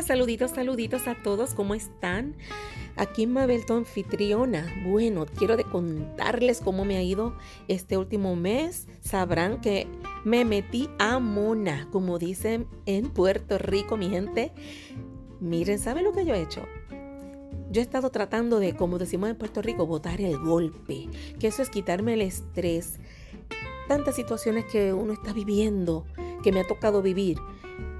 Hola, saluditos, saluditos a todos, ¿cómo están? Aquí Mabel, tu anfitriona. Bueno, quiero de contarles cómo me ha ido este último mes. Sabrán que me metí a mona, como dicen en Puerto Rico, mi gente. Miren, ¿saben lo que yo he hecho? Yo he estado tratando de, como decimos en Puerto Rico, botar el golpe, que eso es quitarme el estrés. Tantas situaciones que uno está viviendo, que me ha tocado vivir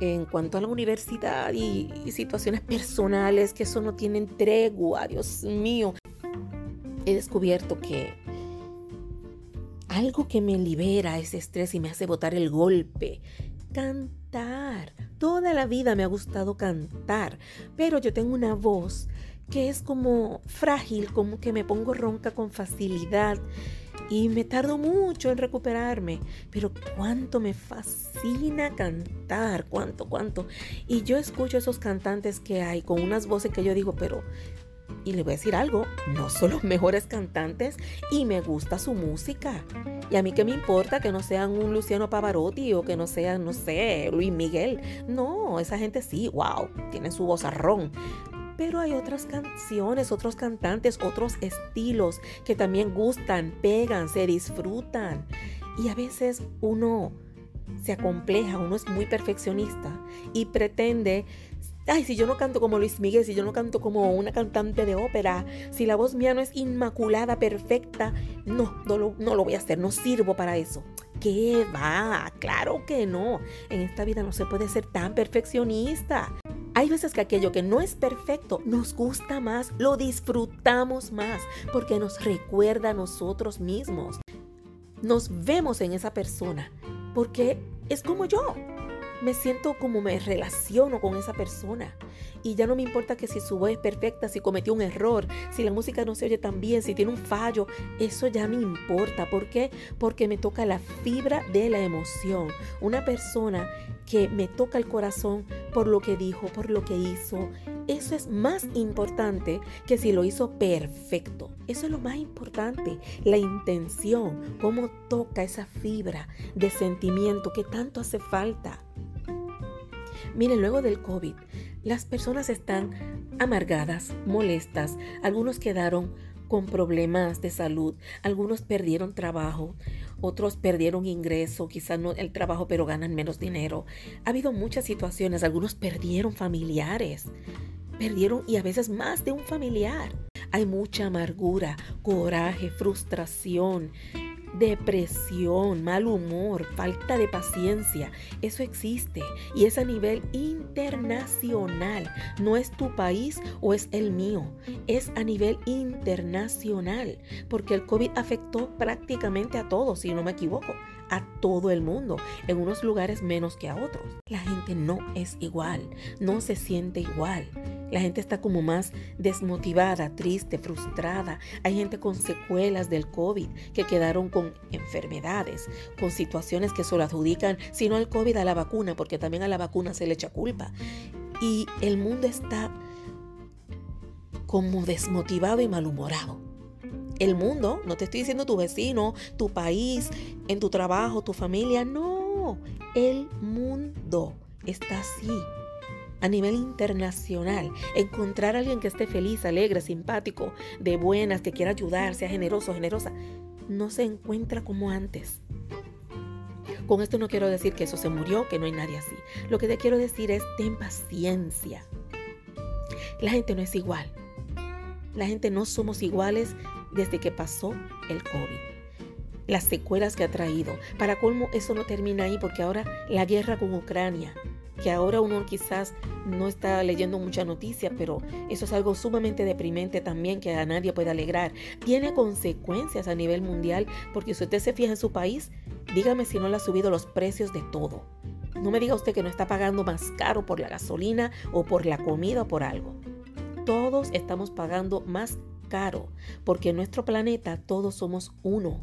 en cuanto a la universidad y, situaciones personales que eso no tienen tregua, Dios mío. He descubierto que algo que me libera ese estrés y me hace botar el golpe, cantar. Toda la vida me ha gustado cantar, pero yo tengo una voz que es como frágil, como que me pongo ronca con facilidad y me tardo mucho en recuperarme, pero cuánto me fascina cantar, cuánto, cuánto. Y yo escucho esos cantantes que hay con unas voces que yo digo, pero y le voy a decir algo, no son los mejores cantantes y me gusta su música. Y a mí qué me importa que no sean un Luciano Pavarotti o que no sean, no sé, Luis Miguel. No, esa gente sí, wow, tiene su voz arrón. Pero hay otras canciones, otros cantantes, otros estilos que también gustan, pegan, se disfrutan. Y a veces uno se acompleja, uno es muy perfeccionista y pretende ay, si yo no canto como Luis Miguel, si yo no canto como una cantante de ópera, si la voz mía no es inmaculada, perfecta, no, no lo, no lo voy a hacer, no sirvo para eso. ¿Qué va? Claro que no. En esta vida no se puede ser tan perfeccionista. Hay veces que aquello que no es perfecto nos gusta más, lo disfrutamos más, porque nos recuerda a nosotros mismos. Nos vemos en esa persona, porque es como yo me siento como me relaciono con esa persona. Y ya no me importa que si su voz es perfecta, si cometió un error, si la música no se oye tan bien, si tiene un fallo, eso ya me importa. ¿Por qué? Porque me toca la fibra de la emoción. Una persona que me toca el corazón por lo que dijo, por lo que hizo. Eso es más importante que si lo hizo perfecto. Eso es lo más importante, la intención, cómo toca esa fibra de sentimiento que tanto hace falta. Miren, luego del COVID, las personas están amargadas, molestas, algunos quedaron con problemas de salud, algunos perdieron trabajo, otros perdieron ingreso, quizás no el trabajo, pero ganan menos dinero. Ha habido muchas situaciones, algunos perdieron familiares, perdieron y a veces más de un familiar. Hay mucha amargura, coraje, frustración, depresión, mal humor, falta de paciencia. Eso existe y es a nivel internacional. No es tu país o es el mío. Es a nivel internacional porque el COVID afectó prácticamente a todos, si no me equivoco, a todo el mundo, en unos lugares menos que a otros. La gente no es igual, no se siente igual. La gente está como más desmotivada, triste, frustrada. Hay gente con secuelas del COVID que quedaron con enfermedades, con situaciones que solo adjudican, si no al COVID, a la vacuna, porque también a la vacuna se le echa culpa. Y el mundo está como desmotivado y malhumorado. El mundo, no te estoy diciendo tu vecino, tu país, en tu trabajo, tu familia, no. El mundo está así a nivel internacional. Encontrar a alguien que esté feliz, alegre, simpático, de buenas, que quiera ayudar, sea generoso, generosa, no se encuentra como antes. Con esto no quiero decir que eso se murió, que no hay nadie así. Lo que te quiero decir es ten paciencia. La gente no es igual. La gente no somos iguales desde que pasó el COVID las secuelas que ha traído. Para colmo, eso no termina ahí porque ahora la guerra con Ucrania, que ahora uno quizás no está leyendo mucha noticia, pero eso es algo sumamente deprimente también que a nadie puede alegrar. Tiene consecuencias a nivel mundial porque si usted se fija en su país, dígame si no le ha subido los precios de todo. No me diga usted que no está pagando más caro por la gasolina o por la comida o por algo. Todos estamos pagando más caro porque en nuestro planeta todos somos uno.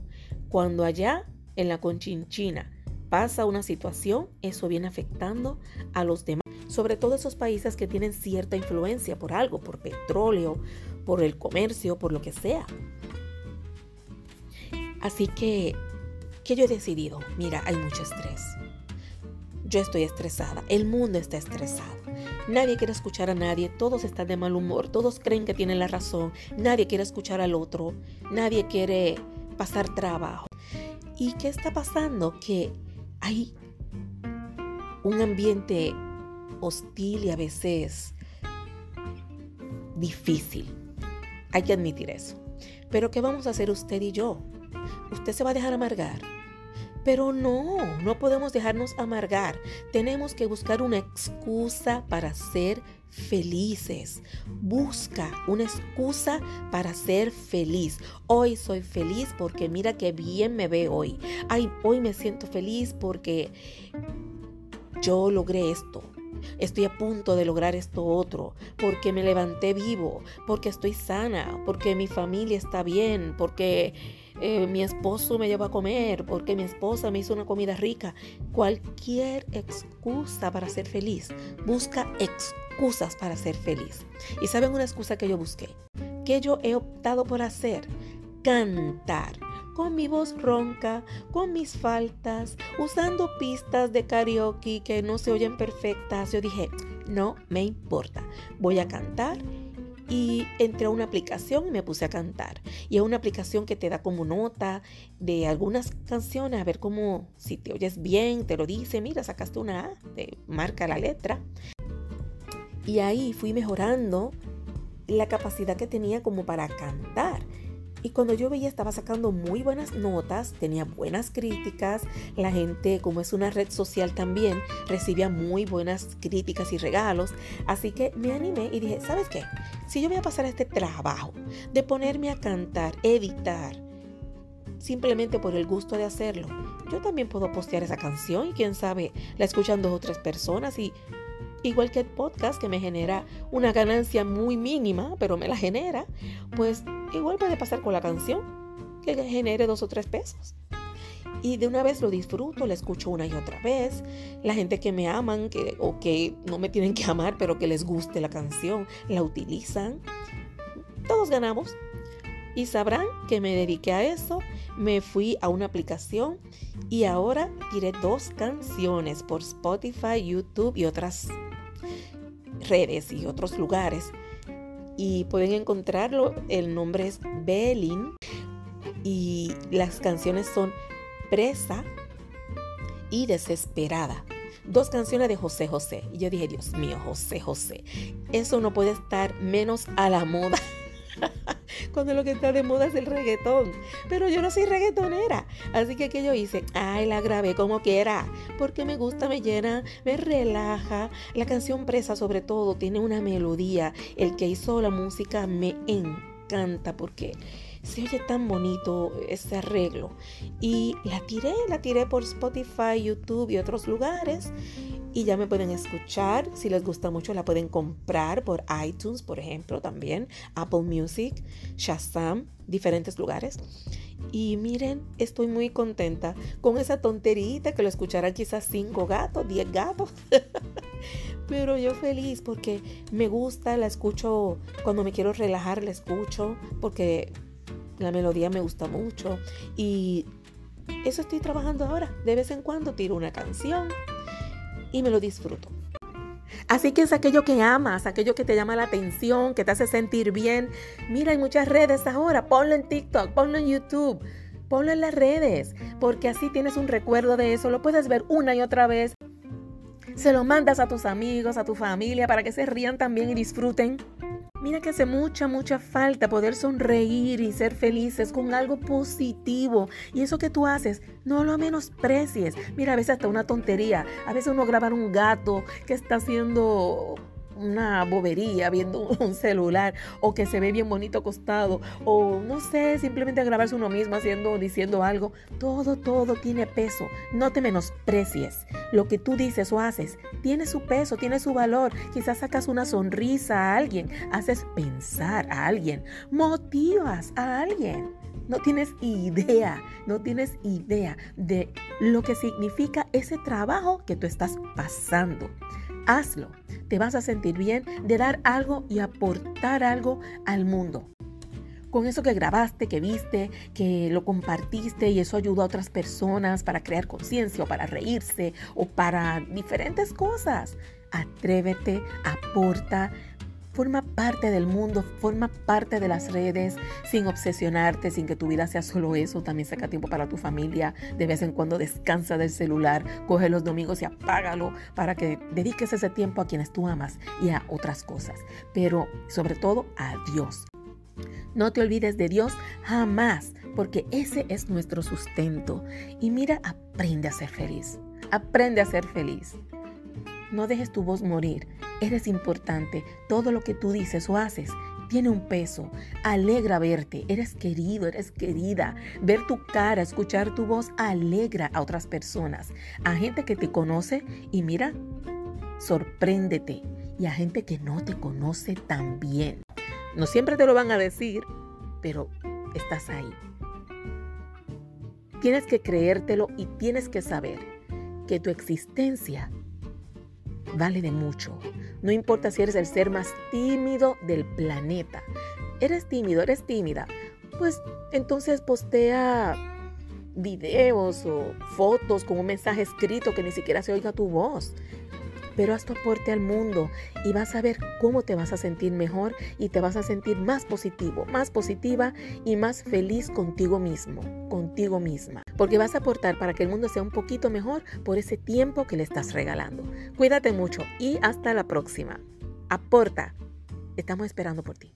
Cuando allá en la Conchinchina pasa una situación, eso viene afectando a los demás, sobre todo esos países que tienen cierta influencia por algo, por petróleo, por el comercio, por lo que sea. Así que, ¿qué yo he decidido? Mira, hay mucho estrés. Yo estoy estresada, el mundo está estresado. Nadie quiere escuchar a nadie, todos están de mal humor, todos creen que tienen la razón, nadie quiere escuchar al otro, nadie quiere pasar trabajo. ¿Y qué está pasando? Que hay un ambiente hostil y a veces difícil. Hay que admitir eso. Pero ¿qué vamos a hacer usted y yo? ¿Usted se va a dejar amargar? Pero no, no podemos dejarnos amargar. Tenemos que buscar una excusa para ser felices. Busca una excusa para ser feliz. Hoy soy feliz porque mira qué bien me ve hoy. Ay, hoy me siento feliz porque yo logré esto. Estoy a punto de lograr esto otro, porque me levanté vivo, porque estoy sana, porque mi familia está bien, porque eh, mi esposo me llevó a comer, porque mi esposa me hizo una comida rica. Cualquier excusa para ser feliz. Busca excusas para ser feliz. ¿Y saben una excusa que yo busqué? Que yo he optado por hacer. Cantar con mi voz ronca, con mis faltas, usando pistas de karaoke que no se oyen perfectas. Yo dije, no me importa, voy a cantar y entré a una aplicación y me puse a cantar. Y es una aplicación que te da como nota de algunas canciones, a ver cómo, si te oyes bien, te lo dice, mira, sacaste una A, te marca la letra. Y ahí fui mejorando la capacidad que tenía como para cantar. Y cuando yo veía estaba sacando muy buenas notas, tenía buenas críticas, la gente, como es una red social también, recibía muy buenas críticas y regalos. Así que me animé y dije, ¿sabes qué? Si yo voy a pasar este trabajo de ponerme a cantar, editar, simplemente por el gusto de hacerlo, yo también puedo postear esa canción y quién sabe, la escuchan dos o tres personas y igual que el podcast que me genera una ganancia muy mínima, pero me la genera, pues igual puede pasar con la canción que genere dos o tres pesos. Y de una vez lo disfruto, la escucho una y otra vez. La gente que me aman que, o que no me tienen que amar, pero que les guste la canción, la utilizan. Todos ganamos. Y sabrán que me dediqué a eso, me fui a una aplicación y ahora tiré dos canciones por Spotify, YouTube y otras redes y otros lugares. Y pueden encontrarlo, el nombre es Belin y las canciones son Presa y Desesperada. Dos canciones de José José. Y yo dije, Dios mío, José José, eso no puede estar menos a la moda. Cuando lo que está de moda es el reggaetón. Pero yo no soy reggaetonera. Así que que yo hice, ay, la grabé como quiera, porque me gusta, me llena, me relaja. La canción Presa sobre todo tiene una melodía. El que hizo la música me encanta porque se oye tan bonito ese arreglo. Y la tiré, la tiré por Spotify, YouTube y otros lugares y ya me pueden escuchar. Si les gusta mucho, la pueden comprar por iTunes, por ejemplo, también, Apple Music, Shazam, diferentes lugares. Y miren, estoy muy contenta con esa tonterita que lo escucharán quizás cinco gatos, diez gatos. Pero yo feliz porque me gusta, la escucho cuando me quiero relajar, la escucho porque la melodía me gusta mucho. Y eso estoy trabajando ahora. De vez en cuando tiro una canción y me lo disfruto. Así que es aquello que amas, aquello que te llama la atención, que te hace sentir bien. Mira, hay muchas redes ahora. Ponlo en TikTok, ponlo en YouTube, ponlo en las redes, porque así tienes un recuerdo de eso. Lo puedes ver una y otra vez. Se lo mandas a tus amigos, a tu familia, para que se rían también y disfruten. Mira que hace mucha, mucha falta poder sonreír y ser felices con algo positivo. Y eso que tú haces, no lo menosprecies. Mira, a veces hasta una tontería. A veces uno graba un gato que está haciendo una bobería viendo un celular o que se ve bien bonito acostado o no sé, simplemente grabarse uno mismo haciendo o diciendo algo. Todo, todo tiene peso. No te menosprecies. Lo que tú dices o haces tiene su peso, tiene su valor. Quizás sacas una sonrisa a alguien, haces pensar a alguien, motivas a alguien. No tienes idea, no tienes idea de lo que significa ese trabajo que tú estás pasando. Hazlo te vas a sentir bien de dar algo y aportar algo al mundo. Con eso que grabaste, que viste, que lo compartiste y eso ayudó a otras personas para crear conciencia o para reírse o para diferentes cosas. Atrévete, aporta, forma parte del mundo, forma parte de las redes sin obsesionarte, sin que tu vida sea solo eso. También saca tiempo para tu familia. De vez en cuando descansa del celular, coge los domingos y apágalo para que dediques ese tiempo a quienes tú amas y a otras cosas. Pero sobre todo a Dios. No te olvides de Dios jamás, porque ese es nuestro sustento. Y mira, aprende a ser feliz. Aprende a ser feliz. No dejes tu voz morir. Eres importante. Todo lo que tú dices o haces tiene un peso. Alegra verte. Eres querido, eres querida. Ver tu cara, escuchar tu voz alegra a otras personas. A gente que te conoce y mira, sorpréndete. Y a gente que no te conoce tan bien. No siempre te lo van a decir, pero estás ahí. Tienes que creértelo y tienes que saber que tu existencia vale de mucho. No importa si eres el ser más tímido del planeta. Eres tímido, eres tímida. Pues entonces postea videos o fotos con un mensaje escrito que ni siquiera se oiga tu voz pero haz tu aporte al mundo y vas a ver cómo te vas a sentir mejor y te vas a sentir más positivo, más positiva y más feliz contigo mismo, contigo misma, porque vas a aportar para que el mundo sea un poquito mejor por ese tiempo que le estás regalando. Cuídate mucho y hasta la próxima. Aporta. Estamos esperando por ti.